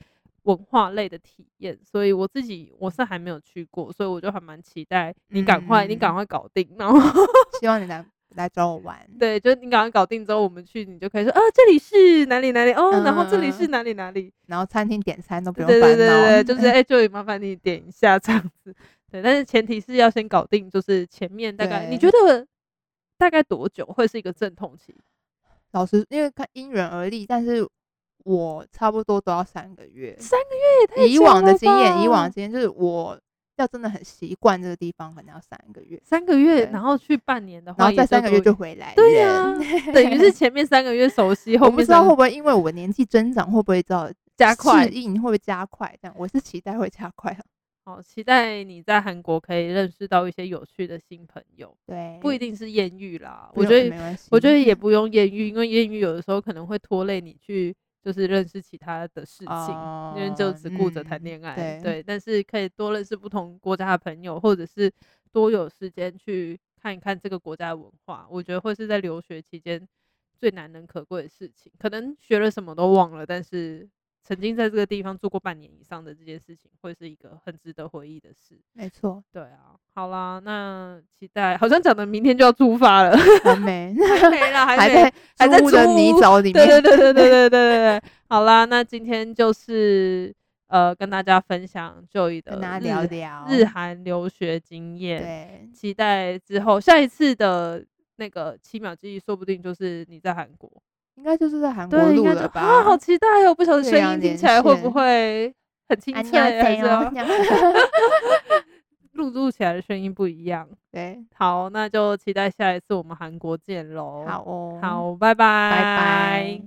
文化类的体验，所以我自己我是还没有去过，所以我就还蛮期待你赶快，嗯、你赶快搞定，然后 <laughs> 希望你来来找我玩。对，就是你赶快搞定之后，我们去，你就可以说啊，这里是哪里哪里哦，嗯、然后这里是哪里哪里，然后餐厅点餐都不用烦恼，对对对对，就是哎，就麻烦你点一下这样子。对，但是前提是要先搞定，就是前面大概你觉得大概多久会是一个阵痛期？老师，因为看因人而异，但是。我差不多都要三个月，三个月也太。以往的经验，以往的经验就是我要真的很习惯这个地方，可能要三个月。三个月，然后去半年的话，然后再三个月就回来。对呀，等于是前面三个月熟悉，<laughs> 后面不知道会不会因为我年纪增长，会不会知道加快适应，会不会加快？这样我是期待会加快。好，期待你在韩国可以认识到一些有趣的新朋友。对，不一定是艳遇啦，我觉得我觉得也不用艳遇，因为艳遇有的时候可能会拖累你去。就是认识其他的事情，哦、因为就只顾着谈恋爱，对。但是可以多认识不同国家的朋友，或者是多有时间去看一看这个国家的文化，我觉得会是在留学期间最难能可贵的事情。可能学了什么都忘了，但是。曾经在这个地方住过半年以上的这件事情，会是一个很值得回忆的事。没错，对啊。好啦，那期待，好像讲的明天就要出发了，还没，<laughs> 还没啦，<laughs> 还在还在泥沼里面。对对对 <laughs> 对对对对对。好啦，那今天就是呃跟大家分享 Joy 的日聊聊日韩留学经验。对，期待之后下一次的那个七秒记忆，说不定就是你在韩国。应该就是在韩国录的吧？啊，好期待哦！不晓得声音听起来会不会很清脆？<laughs> 录录起来的声音不一样。<laughs> 对，好，那就期待下一次我们韩国见喽。好哦，好，拜拜，拜拜。